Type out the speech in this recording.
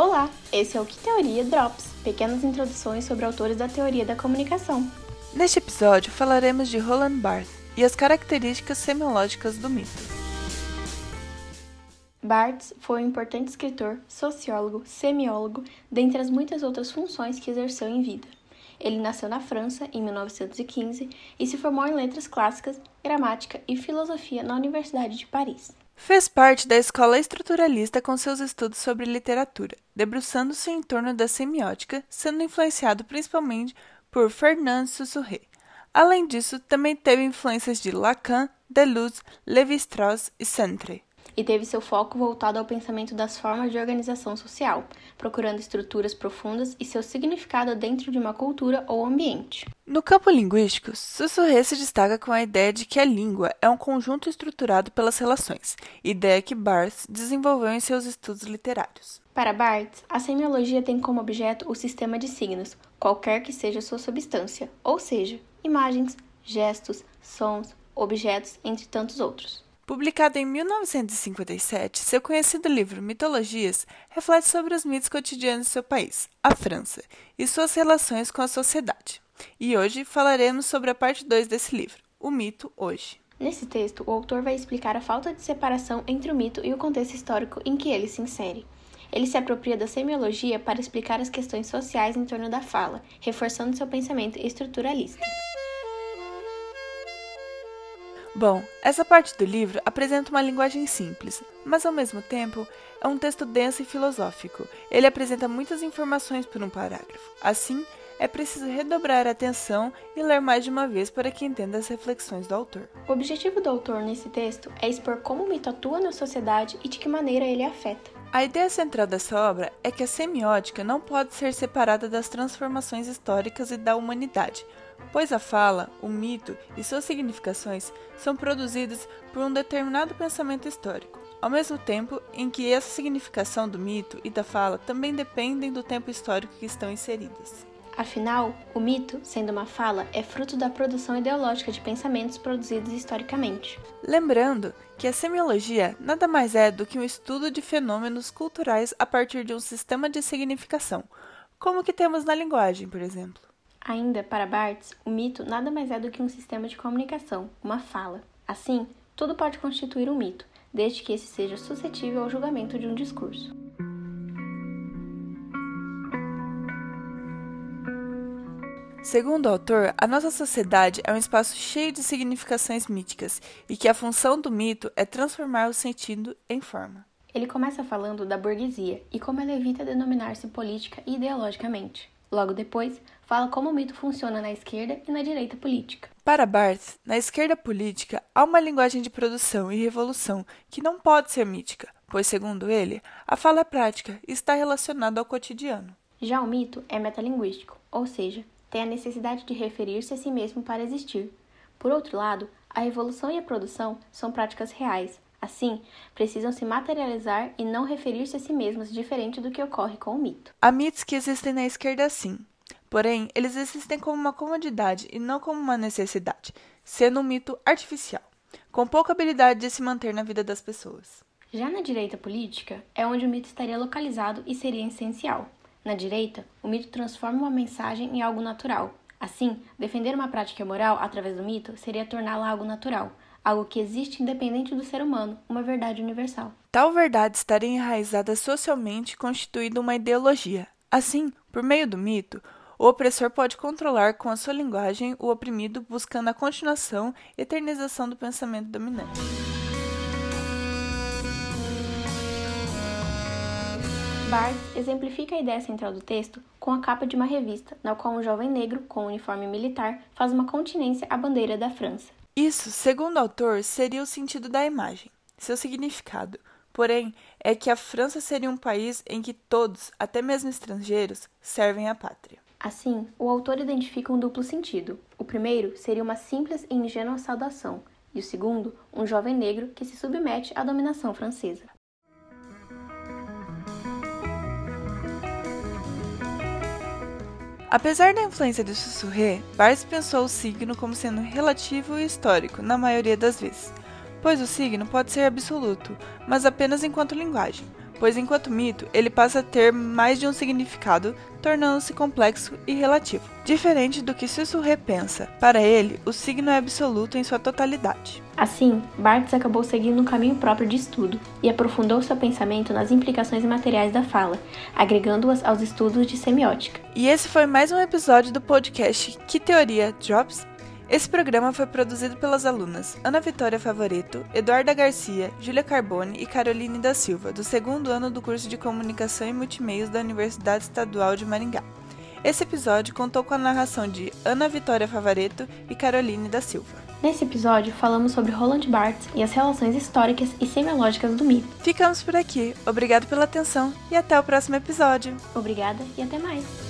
Olá, esse é o Que Teoria Drops, pequenas introduções sobre autores da teoria da comunicação. Neste episódio falaremos de Roland Barthes e as características semiológicas do mito. Barthes foi um importante escritor, sociólogo, semiólogo, dentre as muitas outras funções que exerceu em vida. Ele nasceu na França em 1915 e se formou em letras clássicas, gramática e filosofia na Universidade de Paris. Fez parte da escola estruturalista com seus estudos sobre literatura, debruçando-se em torno da semiótica, sendo influenciado principalmente por Fernand Saussure. Além disso, também teve influências de Lacan, Deleuze, Lévi-Strauss e Sartre e teve seu foco voltado ao pensamento das formas de organização social, procurando estruturas profundas e seu significado dentro de uma cultura ou ambiente. No campo linguístico, Saussure se destaca com a ideia de que a língua é um conjunto estruturado pelas relações, ideia que Barthes desenvolveu em seus estudos literários. Para Barthes, a semiologia tem como objeto o sistema de signos, qualquer que seja sua substância, ou seja, imagens, gestos, sons, objetos, entre tantos outros. Publicado em 1957, seu conhecido livro Mitologias reflete sobre os mitos cotidianos de seu país, a França, e suas relações com a sociedade. E hoje falaremos sobre a parte 2 desse livro, O Mito Hoje. Nesse texto, o autor vai explicar a falta de separação entre o mito e o contexto histórico em que ele se insere. Ele se apropria da semiologia para explicar as questões sociais em torno da fala, reforçando seu pensamento estruturalista. Bom, essa parte do livro apresenta uma linguagem simples, mas ao mesmo tempo é um texto denso e filosófico. Ele apresenta muitas informações por um parágrafo. Assim, é preciso redobrar a atenção e ler mais de uma vez para que entenda as reflexões do autor. O objetivo do autor nesse texto é expor como o mito atua na sociedade e de que maneira ele afeta. A ideia central dessa obra é que a semiótica não pode ser separada das transformações históricas e da humanidade pois a fala, o mito e suas significações são produzidas por um determinado pensamento histórico, ao mesmo tempo em que essa significação do mito e da fala também dependem do tempo histórico que estão inseridas. Afinal, o mito, sendo uma fala, é fruto da produção ideológica de pensamentos produzidos historicamente. Lembrando que a semiologia nada mais é do que um estudo de fenômenos culturais a partir de um sistema de significação, como o que temos na linguagem, por exemplo. Ainda, para Barthes, o mito nada mais é do que um sistema de comunicação, uma fala. Assim, tudo pode constituir um mito, desde que esse seja suscetível ao julgamento de um discurso. Segundo o autor, a nossa sociedade é um espaço cheio de significações míticas e que a função do mito é transformar o sentido em forma. Ele começa falando da burguesia e como ela evita denominar-se política ideologicamente. Logo depois, fala como o mito funciona na esquerda e na direita política. Para Barthes, na esquerda política há uma linguagem de produção e revolução que não pode ser mítica, pois, segundo ele, a fala é prática e está relacionada ao cotidiano. Já o mito é metalinguístico, ou seja, tem a necessidade de referir-se a si mesmo para existir. Por outro lado, a revolução e a produção são práticas reais, Assim, precisam se materializar e não referir-se a si mesmas, diferente do que ocorre com o mito. Há mitos que existem na esquerda, sim. Porém, eles existem como uma comodidade e não como uma necessidade, sendo um mito artificial, com pouca habilidade de se manter na vida das pessoas. Já na direita política, é onde o mito estaria localizado e seria essencial. Na direita, o mito transforma uma mensagem em algo natural. Assim, defender uma prática moral através do mito seria torná-la algo natural, algo que existe independente do ser humano, uma verdade universal. Tal verdade estaria enraizada socialmente constituindo uma ideologia. Assim, por meio do mito, o opressor pode controlar com a sua linguagem o oprimido, buscando a continuação e eternização do pensamento dominante. Barthes exemplifica a ideia central do texto com a capa de uma revista, na qual um jovem negro, com um uniforme militar, faz uma continência à bandeira da França. Isso, segundo o autor, seria o sentido da imagem, seu significado. Porém, é que a França seria um país em que todos, até mesmo estrangeiros, servem à pátria. Assim, o autor identifica um duplo sentido. O primeiro seria uma simples e ingênua saudação, e o segundo, um jovem negro que se submete à dominação francesa. Apesar da influência de Sussurré, Barthes pensou o signo como sendo relativo e histórico, na maioria das vezes, pois o signo pode ser absoluto, mas apenas enquanto linguagem. Pois enquanto mito, ele passa a ter mais de um significado, tornando-se complexo e relativo. Diferente do que Sussurre pensa, para ele, o signo é absoluto em sua totalidade. Assim, Barthes acabou seguindo um caminho próprio de estudo e aprofundou seu pensamento nas implicações materiais da fala, agregando-as aos estudos de semiótica. E esse foi mais um episódio do podcast Que Teoria Drops? Esse programa foi produzido pelas alunas Ana Vitória Favoreto, Eduarda Garcia, Júlia Carbone e Caroline da Silva, do segundo ano do curso de Comunicação e Multimeios da Universidade Estadual de Maringá. Esse episódio contou com a narração de Ana Vitória Favareto e Caroline da Silva. Nesse episódio, falamos sobre Roland Barthes e as relações históricas e semiológicas do mito. Ficamos por aqui. Obrigado pela atenção e até o próximo episódio. Obrigada e até mais.